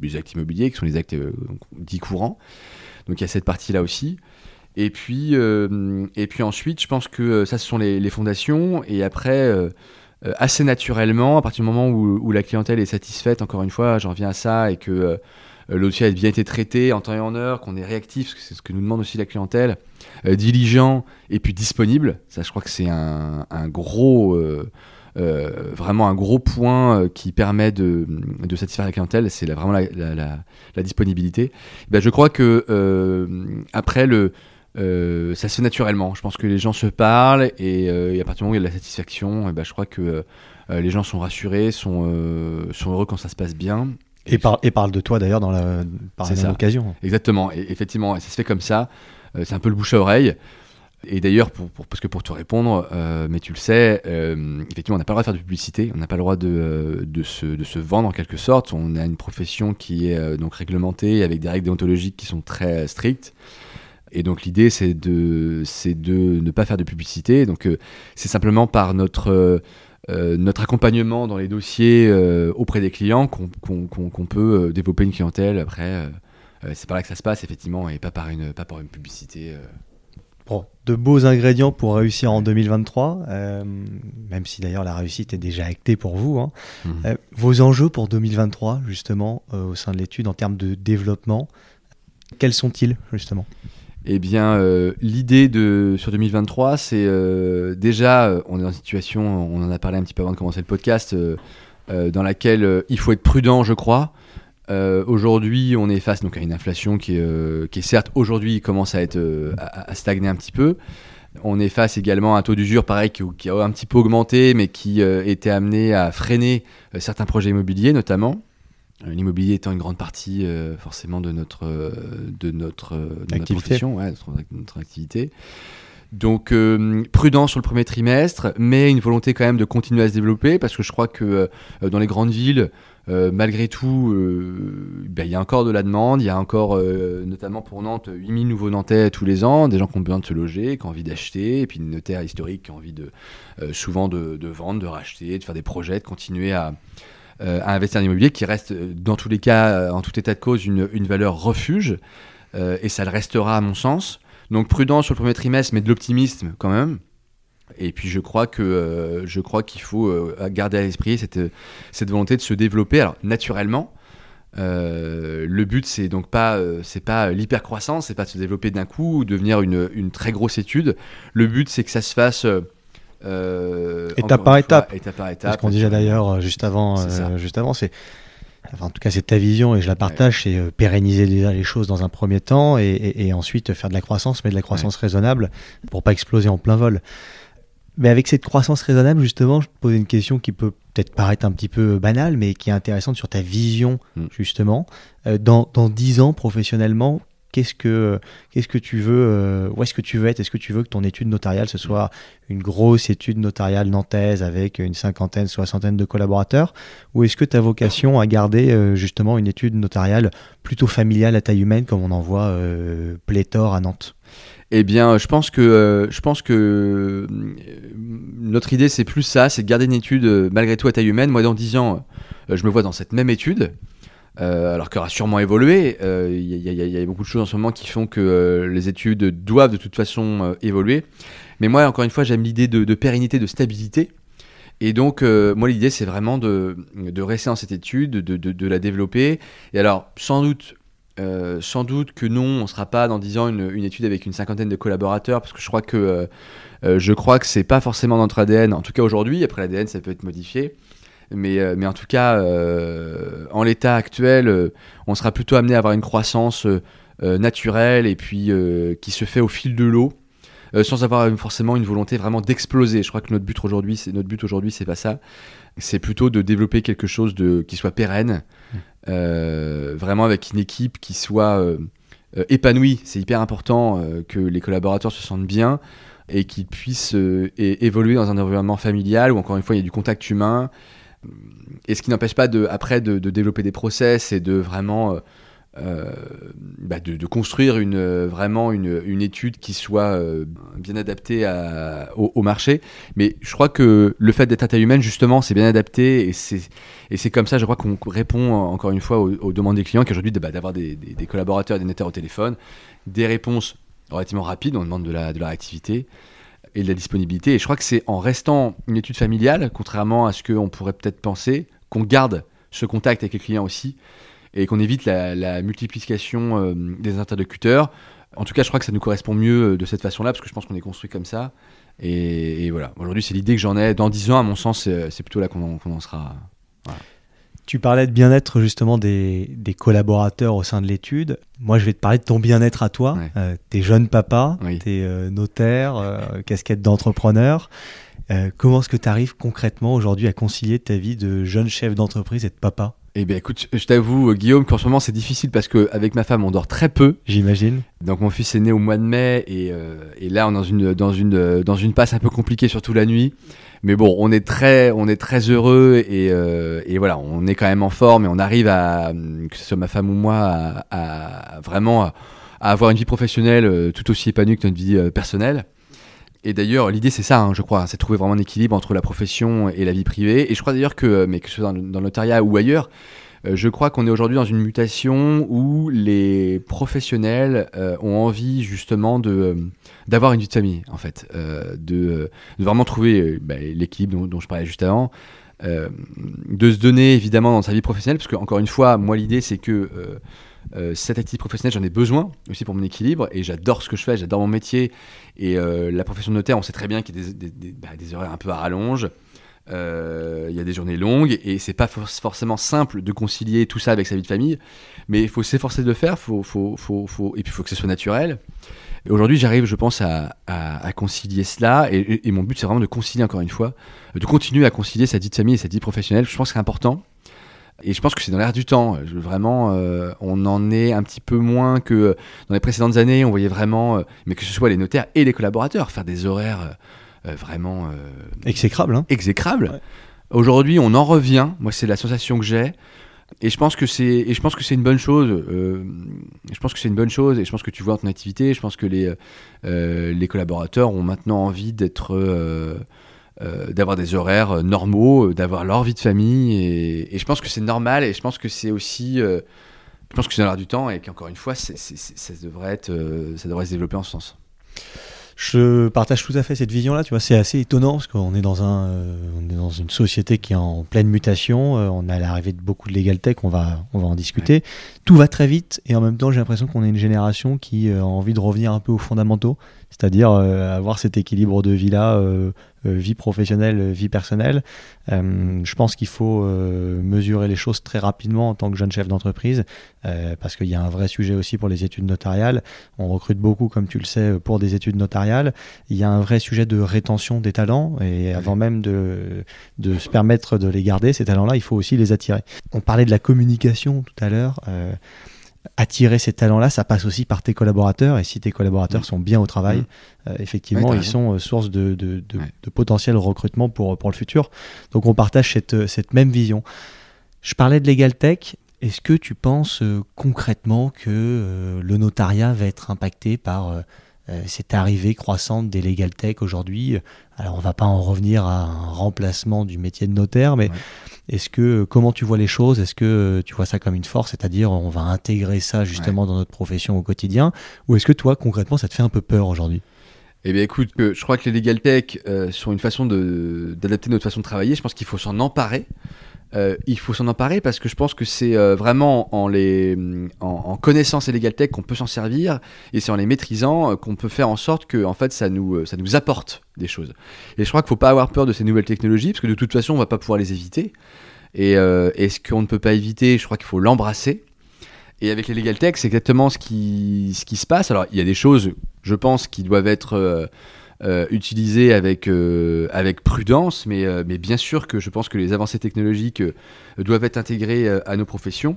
les, actes immobiliers, qui sont les actes dits courants. Donc il y a cette partie-là aussi. Et puis, euh, et puis ensuite, je pense que euh, ça, ce sont les, fondations. Et après, euh, assez naturellement, à partir du moment où, la clientèle est satisfaite, encore une fois, j'en reviens à ça, et que le dossier a bien été traité en temps et en heure, qu'on est réactif, parce que c'est ce que nous demande aussi la clientèle, diligent et puis disponible. Ça, je crois que c'est un, gros. vraiment un gros point qui permet de, satisfaire la clientèle, c'est vraiment la, disponibilité. Ben, je crois que après le, euh, ça se fait naturellement. Je pense que les gens se parlent et, euh, à partir du moment où il y a de la satisfaction, et eh ben, je crois que euh, les gens sont rassurés, sont, sont heureux quand ça se passe bien. Et, par, et parlent de toi d'ailleurs dans la, par la occasion. Exactement, et, effectivement, ça se fait comme ça. c'est un peu le bouche à oreille. Et d'ailleurs, pour, parce que pour te répondre, mais tu le sais, effectivement, on n'a pas le droit de faire de publicité, on n'a pas le droit de, de, se, de, se, vendre en quelque sorte. On a une profession qui est donc réglementée avec des règles déontologiques qui sont très strictes. Et donc l'idée, c'est de, c'est de ne pas faire de publicité. Donc euh, c'est simplement par notre, euh, euh, notre accompagnement dans les dossiers auprès des clients qu'on, peut développer une clientèle. Après, c'est par là que ça se passe, effectivement, et pas par une, pas par une publicité. Bon, de beaux ingrédients pour réussir en 2023, même si d'ailleurs la réussite est déjà actée pour vous. Hein. Mmh. vos enjeux pour 2023, justement, au sein de l'étude en termes de développement, quels sont-ils, justement? Eh bien, euh, l'idée de sur 2023, c'est euh, déjà, euh, on est dans une situation, on en a parlé un petit peu avant de commencer le podcast, dans laquelle il faut être prudent, je crois. aujourd'hui, on est face donc, à une inflation qui certes aujourd'hui commence à, être, à, stagner un petit peu. On est face également à un taux d'usure pareil qui, a un petit peu augmenté, mais qui était amené à freiner certains projets immobiliers notamment. Euh, l'immobilier étant une grande partie euh, forcément de notre, euh, de notre, profession, ouais, notre, activité. Donc prudent sur le premier trimestre, mais une volonté quand même de continuer à se développer parce que je crois que dans les grandes villes, malgré tout, ben, il y a encore de la demande. Il y a encore, notamment pour Nantes, 8000 nouveaux Nantais tous les ans, des gens qui ont besoin de se loger, qui ont envie d'acheter, et puis une notaire historique qui ont envie de, souvent de, de, vendre, de racheter, de faire des projets, de continuer à, euh, à investir en immobilier qui reste, euh, dans tous les cas, euh, en tout état de cause, une, valeur refuge. et ça le restera, à mon sens. Donc prudent sur le premier trimestre, mais de l'optimisme quand même. Et puis je crois que je crois qu'il faut garder à l'esprit cette, cette volonté de se développer. Alors naturellement, le but c'est donc pas c'est pas l'hypercroissance, c'est pas de se développer d'un coup ou devenir une, une, très grosse étude. Le but c'est que ça se fasse euh, étape par étape. étape par étape. Ce qu'on disait d'ailleurs euh, juste avant, euh, juste avant, c'est Enfin, en tout cas, c'est ta vision et je la partage, c'est pérenniser les choses dans un premier temps et, ensuite faire de la croissance, mais de la croissance raisonnable pour pas exploser en plein vol. Mais avec cette croissance raisonnable, justement, je te pose une question qui peut peut-être paraître un petit peu banale, mais qui est intéressante sur ta vision, mm. justement. dans, dans 10 ans, professionnellement, qu'est-ce que qu'est-ce que tu veux euh, où est-ce que tu veux être? Est-ce que tu veux que ton étude notariale ce soit une grosse étude notariale nantaise avec une cinquantaine soixantaine de collaborateurs? Ou est-ce que tu as vocation à garder euh, justement une étude notariale plutôt familiale à taille humaine comme on en voit euh, pléthore à Nantes? Eh bien, je pense que je pense que notre idée c'est plus ça, c'est de garder une étude malgré tout à taille humaine. Moi, dans 10 ans, je me vois dans cette même étude. Euh, alors qu'elle aura sûrement évolué. Il euh, y, a beaucoup de choses en ce moment qui font que euh, les études doivent de toute façon évoluer. Mais moi, encore une fois, j'aime l'idée de, pérennité, de stabilité. Et donc, moi, l'idée, c'est vraiment de, rester dans cette étude, de, la développer. Et alors, sans doute, sans doute que non, on ne sera pas dans 10 ans une, étude avec une cinquantaine de collaborateurs, parce que je crois que je crois que c'est pas forcément notre ADN, en tout cas aujourd'hui. Après, l'ADN, ça peut être modifié. Mais, euh, mais en tout cas, euh, en l'état actuel, euh, on sera plutôt amené à avoir une croissance naturelle et puis qui se fait au fil de l'eau. sans avoir forcément une volonté vraiment d'exploser. Je crois que notre but aujourd'hui, c'est notre but aujourd'hui, c'est pas ça. C'est plutôt de développer quelque chose de qui soit pérenne, mmh. vraiment avec une équipe qui soit épanouie. C'est hyper important que les collaborateurs se sentent bien et qu'ils puissent évoluer dans un environnement familial où encore une fois il y a du contact humain et ce qui n'empêche pas de, après de, développer des process et de vraiment euh, euh, bah, de, construire une, vraiment une, étude qui soit euh, bien adaptée au, marché. Mais je crois que le fait d'être à taille humaine, justement, c'est bien adapté et c'est, comme ça, je crois qu'on répond encore une fois aux, demandes des clients, qui aujourd'hui bah, d'avoir des, des, collaborateurs et des notaires au téléphone, des réponses relativement rapides, on demande de la, de la réactivité et de la disponibilité. Et je crois que c'est en restant une étude familiale, contrairement à ce qu'on pourrait peut-être penser, qu'on garde ce contact avec les clients aussi et qu'on évite la, multiplication euh, des interlocuteurs. En tout cas, je crois que ça nous correspond mieux euh, de cette façon-là parce que je pense qu'on est construit comme ça. Et, voilà, aujourd'hui, c'est l'idée que j'en ai. Dans 10 ans, à mon sens, c'est plutôt là qu'on en, sera. Tu parlais de bien-être justement des, collaborateurs au sein de l'étude. Moi, je vais te parler de ton bien-être à toi. Euh, t'es jeune papa, t'es euh, notaire, euh, casquette d'entrepreneur. comment est-ce que tu arrives concrètement aujourd'hui à concilier ta vie de jeune chef d'entreprise et de papa? Eh bien, écoute, je t'avoue, Guillaume, qu'en ce moment c'est difficile parce qu'avec ma femme on dort très peu. J'imagine. Donc mon fils est né au mois de mai et, et là on est dans une, dans, une, dans une passe un peu compliquée, surtout la nuit. Mais bon, on est très, on est très heureux et, euh, et, voilà, on est quand même en forme et on arrive à, que ce soit ma femme ou moi, à, vraiment à, avoir une vie professionnelle euh, tout aussi épanouie que notre vie euh, personnelle. Et d'ailleurs, l'idée c'est ça, hein, je crois, c'est trouver vraiment un équilibre entre la profession et la vie privée. Et je crois d'ailleurs que, mais que ce soit dans, le notariat ou ailleurs, je crois qu'on est aujourd'hui dans une mutation où les professionnels euh, ont envie justement de euh, d'avoir une vie de famille, en fait, de, vraiment trouver bah, l'équilibre dont, je parlais juste avant. de se donner évidemment dans sa vie professionnelle, parce que encore une fois, moi l'idée c'est que cette activité professionnelle, j'en ai besoin aussi pour mon équilibre et j'adore ce que je fais, j'adore mon métier. Et la profession de notaire, on sait très bien qu'il y a des, des, bah, des horaires un peu à rallonge. Euh, il y a des journées longues et c'est pas forcément simple de concilier tout ça avec sa vie de famille, mais il faut s'efforcer de le faire, faut, faut, et puis il faut que ce soit naturel. Aujourd'hui, j'arrive, je pense, à, concilier cela, et, mon but, c'est vraiment de concilier encore une fois, de continuer à concilier sa vie de famille et sa vie professionnelle. Je pense que c'est important. Et je pense que c'est dans l'air du temps. vraiment, euh, on en est un petit peu moins que dans les précédentes années. On voyait vraiment, euh, mais que ce soit les notaires et les collaborateurs, faire des horaires euh, vraiment exécrables. Hein. Exécrables. Aujourd'hui, on en revient. Moi, c'est la sensation que j'ai. Et je pense que c'est et je pense que c'est une bonne chose. je pense que c'est une bonne chose et je pense que tu vois ton activité. Je pense que les les collaborateurs ont maintenant envie d'être euh, d'avoir des horaires euh, normaux, euh, d'avoir leur vie de famille. Et, je pense que c'est normal et je pense que c'est aussi. je pense que c'est dans l'air du temps et qu'encore une fois, ça, devrait être, ça devrait se développer en ce sens. Je partage tout à fait cette vision-là. Tu vois, c'est assez étonnant parce qu'on est dans un, on est dans une société qui est en pleine mutation. on a l'arrivée de beaucoup de legal tech. On va, on va en discuter. Tout va très vite et en même temps, j'ai l'impression qu'on est une génération qui a envie de revenir un peu aux fondamentaux, c'est-à-dire avoir cet équilibre de vie là euh, vie professionnelle, euh, vie personnelle. Euh, je pense qu'il faut mesurer les choses très rapidement en tant que jeune chef d'entreprise, parce qu'il y a un vrai sujet aussi pour les études notariales. On recrute beaucoup, comme tu le sais, pour des études notariales. Il y a un vrai sujet de rétention des talents, et avant même de, de se permettre de les garder, ces talents-là, il faut aussi les attirer. On parlait de la communication tout à l'heure attirer ces talents-là, ça passe aussi par tes collaborateurs. Et si tes collaborateurs mm. sont bien au travail, mm. euh, effectivement, ils sont euh, source de, de, potentiel recrutement pour, pour le futur. Donc on partage cette, euh, cette même vision. Je parlais de Legal Tech. Est-ce que tu penses concrètement que le notariat va être impacté par cette arrivée croissante des Legal Tech aujourd'hui? Alors on va pas en revenir à un remplacement du métier de notaire, mais est-ce que comment tu vois les choses? Est-ce que tu vois ça comme une force, c'est-à-dire on va intégrer ça justement dans notre profession au quotidien, ou est-ce que toi concrètement ça te fait un peu peur aujourd'hui? Eh bien, écoute, je crois que les legal tech euh, sont une façon d'adapter notre façon de travailler. Je pense qu'il faut s'en emparer. Euh, il faut s'en emparer parce que je pense que c'est euh, vraiment en, les, en, connaissant ces legal tech qu'on peut s'en servir et c'est en les maîtrisant euh, qu'on peut faire en sorte que en fait ça nous, ça nous apporte des choses. Et je crois qu'il ne faut pas avoir peur de ces nouvelles technologies parce que de toute façon on ne va pas pouvoir les éviter. Et, et ce qu'on ne peut pas éviter, je crois qu'il faut l'embrasser. Et avec les legal tech, c'est exactement ce qui, ce qui se passe. Alors il y a des choses, je pense, qui doivent être euh, utilisé avec, euh, avec prudence, mais, euh, mais bien sûr que je pense que les avancées technologiques doivent être intégrées à nos professions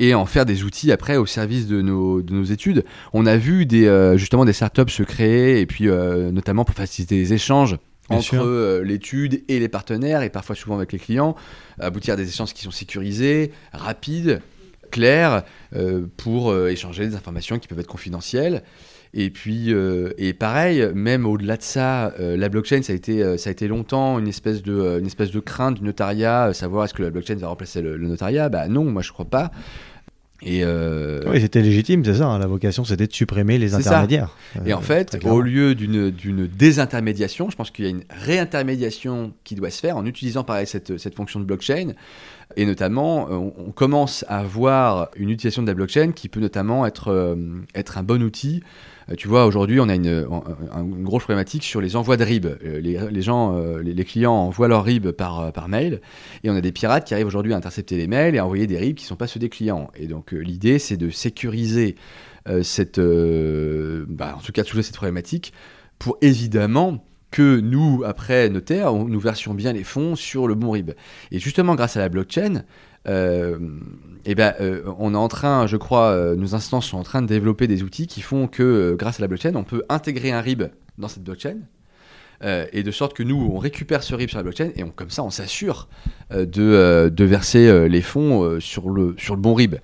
et en faire des outils après au service de nos, de nos études. On a vu des, justement des startups se créer, et puis notamment pour faciliter les échanges entre l'étude et les partenaires, et parfois souvent avec les clients, aboutir à des échanges qui sont sécurisés, rapides, clairs, pour échanger des informations qui peuvent être confidentielles. Et puis, euh, et pareil, même au-delà de ça, euh, la blockchain, ça a été, euh, ça a été longtemps une espèce de, une espèce de crainte du notariat, savoir est-ce que la blockchain va remplacer le, notariat Bah non, moi je crois pas. Et Oui, c'était légitime, c'est ça. Hein, la vocation, c'était de supprimer les intermédiaires. Et en fait, au lieu d'une désintermédiation, je pense qu'il y a une réintermédiation qui doit se faire en utilisant pareil cette, cette fonction de blockchain. Et notamment, on, commence à voir une utilisation de la blockchain qui peut notamment être, être un bon outil tu vois, aujourd'hui, on a une, grosse problématique sur les envois de RIB. Euh, les, gens, euh, les, clients envoient leur RIB par, mail, et on a des pirates qui arrivent aujourd'hui à intercepter les mails et à envoyer des RIB qui ne sont pas ceux des clients. Et donc, l'idée, c'est de sécuriser cette, bah, en tout cas, toujours cette problématique pour évidemment que nous, après notaire, nous versions bien les fonds sur le bon RIB. Et justement, grâce à la blockchain, euh, eh ben, euh, on est en train, je crois, euh, nos instances sont en train de développer des outils qui font que, grâce à la blockchain, on peut intégrer un RIB dans cette blockchain. et de sorte que nous, on récupère ce RIB sur la blockchain et comme ça, on s'assure de, de, verser les fonds sur, le, sur le bon RIB.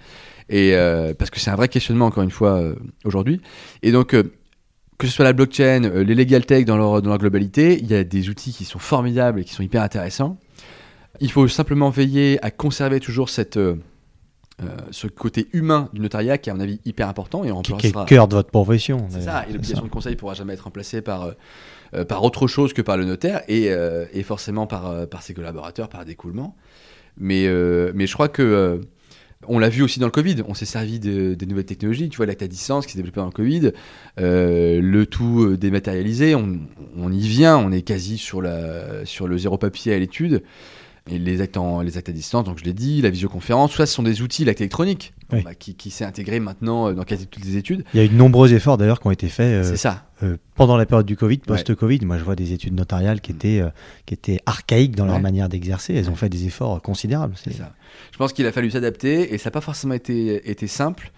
Et, parce que c'est un vrai questionnement, encore une fois, aujourd'hui. Et donc, que ce soit la blockchain, les legal tech dans leur, dans leur globalité, il y a des outils qui sont formidables et qui sont hyper intéressants. Il faut simplement veiller à conserver toujours cette, euh, euh, ce côté humain du notariat qui est à mon avis hyper important. Et on qui, est le cœur de votre profession. C'est ça, et l'obligation de conseil ne pourra jamais être remplacée par, euh, par autre chose que par le notaire et, et forcément par, par ses collaborateurs, par découlement. Mais, mais je crois que On l'a vu aussi dans le Covid, on s'est servi de- des nouvelles technologies, tu vois, l'acte à distance qui s'est développé dans le Covid, euh, le tout euh, dématérialisé, on, on y vient, on est quasi sur, la, sur le zéro papier à l'étude. Et les actes, en- les actes à distance, donc je l'ai dit, la visioconférence, tout ça, ce sont des outils, l'acte électronique, Oui. bah, qui, qui s'est intégré maintenant euh, dans quasi toutes les études. Il y a eu de nombreux efforts d'ailleurs qui ont été faits euh, C'est ça. euh, pendant la période du Covid, post-Covid. Moi, je vois des études notariales qui étaient, euh, qui étaient archaïques dans leur manière d'exercer. Elles ont fait des efforts considérables. C'est ça. Je pense qu'il a fallu s'adapter et ça n'a pas forcément été, été simple.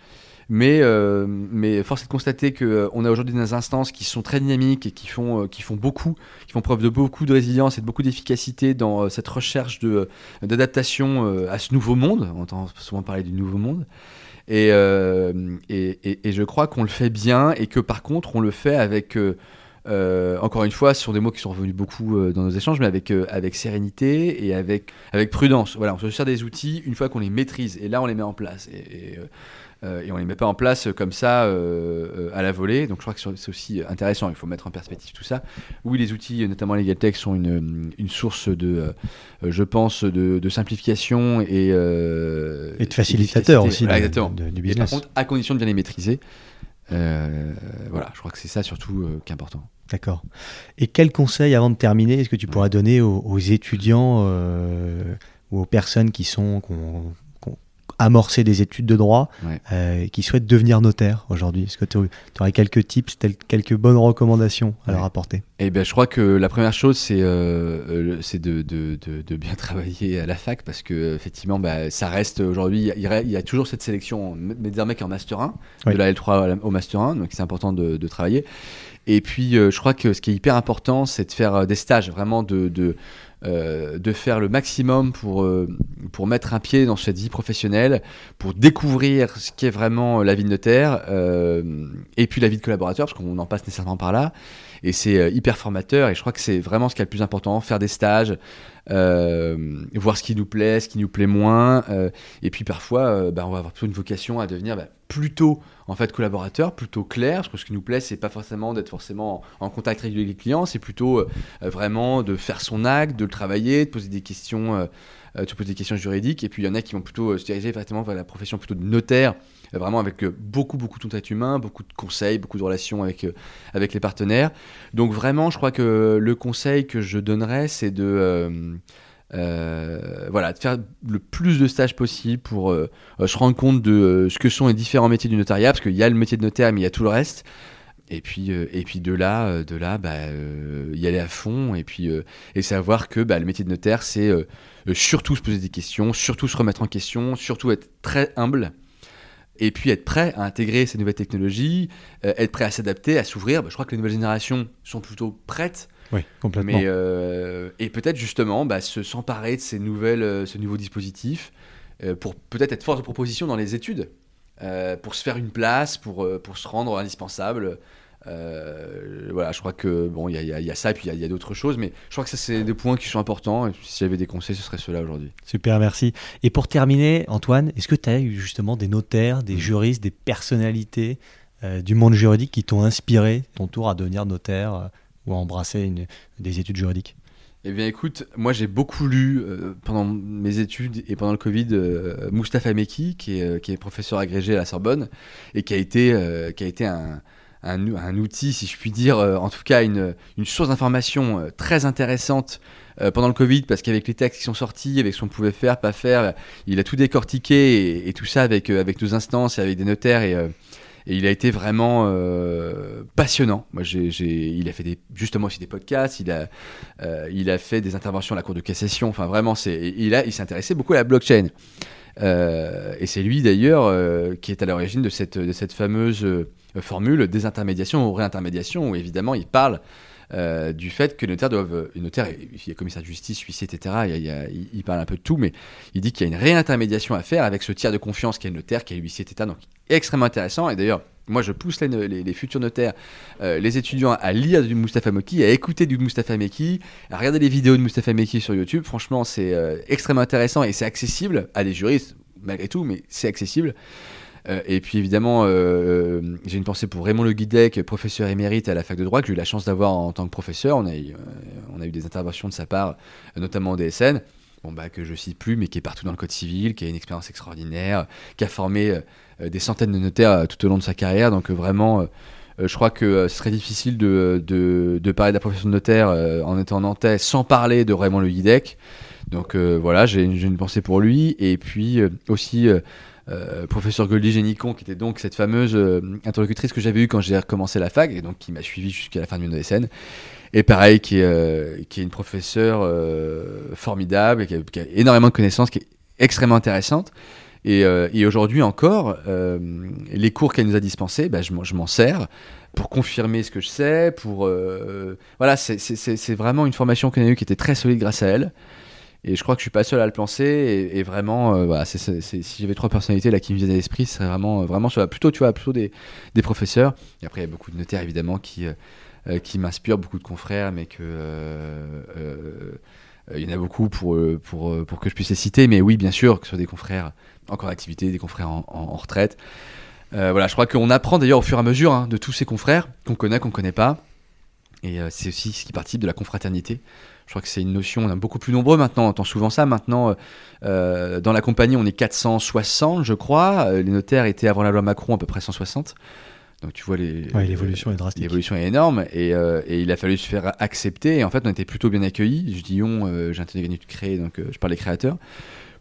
Mais, euh, mais force est de constater qu'on a aujourd'hui des instances qui sont très dynamiques et qui font, euh, qui font beaucoup, qui font preuve de beaucoup de résilience et de beaucoup d'efficacité dans euh, cette recherche d'adaptation euh, à ce nouveau monde. On entend souvent parler du nouveau monde. Et, euh, et, et- je crois qu'on le fait bien et que par contre on le fait avec, euh, euh, encore une fois, ce sont des mots qui sont revenus beaucoup euh, dans nos échanges, mais avec, euh, avec sérénité et avec, avec prudence. Voilà, on se sert des outils une fois qu'on les maîtrise et là on les met en place. Euh, euh, et on les met pas en place comme ça euh, euh, à la volée. Donc je crois que c'est aussi intéressant. Il faut mettre en perspective tout ça. Oui, les outils, notamment les Tech, sont une, une source de, euh, je pense, de, de simplification et, euh, Et de facilitateur aussi Voilà, de- exactement. de- du Et par business. contre, à condition de bien les maîtriser. Euh, voilà, je crois que c'est ça surtout euh, qui est important. D'accord. Et quel conseil, avant de terminer, est-ce que tu pourras donner aux, aux étudiants euh, ou aux personnes qui sont qui ont amorcé des études de droit, Ouais. euh, qui souhaitent devenir notaire aujourd'hui Est-ce que tu aurais quelques tips, tel- quelques bonnes recommandations à Ouais. leur apporter? Eh bien, je crois que la première chose, c'est euh, euh, de, de, de, de bien travailler à la fac parce que effectivement, bah, ça reste aujourd'hui. Il y, a- il y a toujours cette sélection, mais désormais qu'en master 1, Oui. de la L3 à la- au master 1, donc c'est important de, de travailler. Et puis, euh, je crois que ce qui est hyper important, c'est de faire des stages, vraiment de, de, euh, de faire le maximum pour, euh, pour mettre un pied dans cette vie professionnelle, pour découvrir ce qu'est vraiment la vie de notaire, euh, et puis la vie de collaborateur, parce qu'on en passe nécessairement par là. Et c'est euh, hyper formateur, et je crois que c'est vraiment ce qui est le plus important, faire des stages, euh, voir ce qui nous plaît, ce qui nous plaît moins, euh, et puis parfois, euh, bah, on va avoir plutôt une vocation à devenir bah, plutôt en fait collaborateur, plutôt clair, parce que ce qui nous plaît, c'est pas forcément d'être forcément en, contact régulier avec les clients, c'est plutôt euh, euh, vraiment de faire son acte, de le travailler, de poser des questions, euh, de se poser des questions juridiques, et puis il y en a qui vont plutôt se diriger vers la profession plutôt de notaire, vraiment avec beaucoup beaucoup de contact humain, beaucoup de conseils, beaucoup de relations avec avec les partenaires. Donc vraiment, je crois que le conseil que je donnerais, c'est de euh, voilà, de faire le plus de stages possible pour euh, euh, se rendre compte de ce que sont les différents métiers du notariat, parce qu'il y a le métier de notaire, mais il y a tout le reste. Et puis, et puis de là, de là, bah, y aller à fond, et puis et savoir que bah, le métier de notaire, c'est surtout se poser des questions, surtout se remettre en question, surtout être très humble, et puis être prêt à intégrer ces nouvelles technologies, être prêt à s'adapter, à s'ouvrir. Bah, je crois que les nouvelles générations sont plutôt prêtes Oui, complètement. mais euh, et peut-être justement bah, se s'emparer de ces nouvelles, euh, ce nouveau dispositif euh, pour peut-être être force de proposition dans les études, pour se faire une place, pour, pour se rendre indispensable. Euh, voilà, je crois que bon, il y, y y a ça et puis il y a- a, d'autres choses, mais je crois que ça c'est des points qui sont importants. Et si j'avais des conseils, ce serait ceux-là aujourd'hui. Super, merci. Et pour terminer, Antoine, est-ce que tu as eu justement des notaires, des juristes, des personnalités euh, du monde juridique qui t'ont inspiré ton tour à devenir notaire ou à embrasser des études juridiques Eh bien, écoute, moi j'ai beaucoup lu euh, pendant mes études et pendant le Covid euh, Moustapha Meki, qui est, euh, qui est professeur agrégé à la Sorbonne et qui a été, euh, qui a été un, un, outil, si je puis dire, en tout cas une, une source d'information très intéressante pendant le Covid, parce qu'avec les textes qui sont sortis, avec ce qu'on pouvait faire, pas faire, il a tout décortiqué et, tout ça avec, avec nos instances et avec des notaires et. Et il a été vraiment euh, passionnant. Moi, j'ai, il a fait justement aussi des podcasts. Il a, euh, il a fait des interventions à la Cour de cassation. Enfin, vraiment, il, intéressé beaucoup à la blockchain. Euh, et c'est lui d'ailleurs qui est à l'origine de cette, de cette fameuse formule désintermédiation ou réintermédiation, où évidemment il parle euh, du fait que les notaires doivent. Notaires, il y a commissaire de justice, huissier, etc. Il, parle un peu de tout, mais il dit qu'il y a une réintermédiation à faire avec ce tiers de confiance qui est le notaire, qui est le huissier, etc. Donc extrêmement intéressant. Et d'ailleurs, moi je pousse les, les- futurs notaires, euh, les étudiants à lire du Mustafa Meki, à écouter du Mustafa Meki, à regarder les vidéos de Mustafa Meki sur YouTube. Franchement, c'est euh, extrêmement intéressant et c'est accessible à des juristes, malgré tout, mais c'est accessible. Euh, et puis évidemment, euh, j'ai une pensée pour Raymond Le Guidec, professeur émérite à la fac de droit, que j'ai eu la chance d'avoir en tant que professeur. On a eu, euh, des interventions de sa part, euh, notamment au DSN. bon, bah, que je cite plus, mais qui est partout dans le code civil, qui a une expérience extraordinaire, qui a formé des centaines de notaires tout au long de sa carrière. Donc vraiment, je crois que ce serait difficile de, parler de la profession de notaire en étant nantais sans parler de Raymond Le Guidec. Donc voilà, j'ai une pensée pour lui. Et puis aussi euh, professeur Goldie Génicon, qui était donc cette fameuse euh, interlocutrice que j'avais eue quand j'ai recommencé la fac, et donc qui m'a suivi jusqu'à la fin de mon. Et pareil, qui est, euh, qui est une professeure formidable, qui a, énormément de connaissances, qui est extrêmement intéressante. Et, et aujourd'hui encore, les cours qu'elle nous a dispensés, bah, je m'en sers pour confirmer ce que je sais. Pour voilà, c'est vraiment une formation qu'on a eue qui était très solide grâce à elle. Et je crois que je suis pas seul à le penser. Et, vraiment, euh, si j'avais trois personnalités là qui me viennent à l'esprit, ce serait vraiment, euh, vraiment plutôt, tu vois, plutôt des, professeurs. Et après, il y a beaucoup de notaires évidemment qui, euh, qui m'inspirent, beaucoup de confrères, mais que il y en a beaucoup pour, pour, pour que je puisse les citer. Mais oui, bien sûr, que ce soit des confrères encore en activité, des confrères en, retraite. voilà, je crois qu'on apprend d'ailleurs au fur et à mesure hein, de tous ces confrères qu'on connaît, qu'on connaît pas. Et c'est aussi ce qui participe de la confraternité. Je crois que c'est une notion, on est beaucoup plus nombreux maintenant, on entend souvent ça. Maintenant, euh, euh, dans la compagnie, on est 460, je crois. Euh, les notaires étaient avant la loi Macron à peu près 160. Donc tu vois, l'évolution est drastique. L'évolution est énorme et, et, il a fallu se faire accepter. Et en fait, on était plutôt bien accueillis. Je dis on, j'ai intégré de créer, donc je parle des créateurs.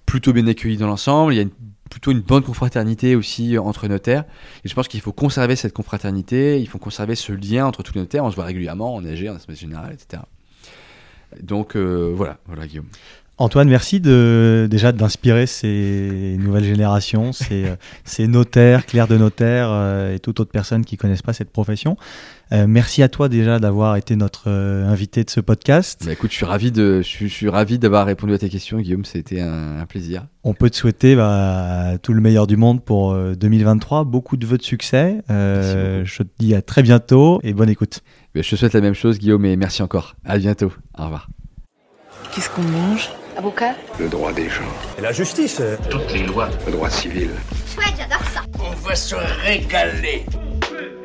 Plutôt bien accueillis dans l'ensemble. Il y a plutôt une bonne confraternité aussi entre notaires. Et je pense qu'il faut conserver cette confraternité, il faut conserver ce lien entre tous les notaires. On se voit régulièrement en AG, en Assemblée Générale, etc. Donc euh, voilà, voilà Guillaume. Antoine, merci de, déjà d'inspirer ces nouvelles générations, ces, euh, ces notaires, clercs de notaires euh, et toute autre personne qui ne connaissent pas cette profession. merci à toi déjà d'avoir été notre invité de ce podcast. Bah, écoute, je suis ravi de, je suis, ravi d'avoir répondu à tes questions, Guillaume. C'était un, plaisir. On peut te souhaiter bah, tout le meilleur du monde pour 2023, beaucoup de vœux de succès. je te dis à très bientôt et bonne écoute. Je te souhaite la même chose, Guillaume, et merci encore. À bientôt. Au revoir. Qu'est-ce qu'on mange? Avocat Le droit des gens. Et la justice Toutes les lois. Le droit civil. Chouette, j'adore ça. On va se régaler.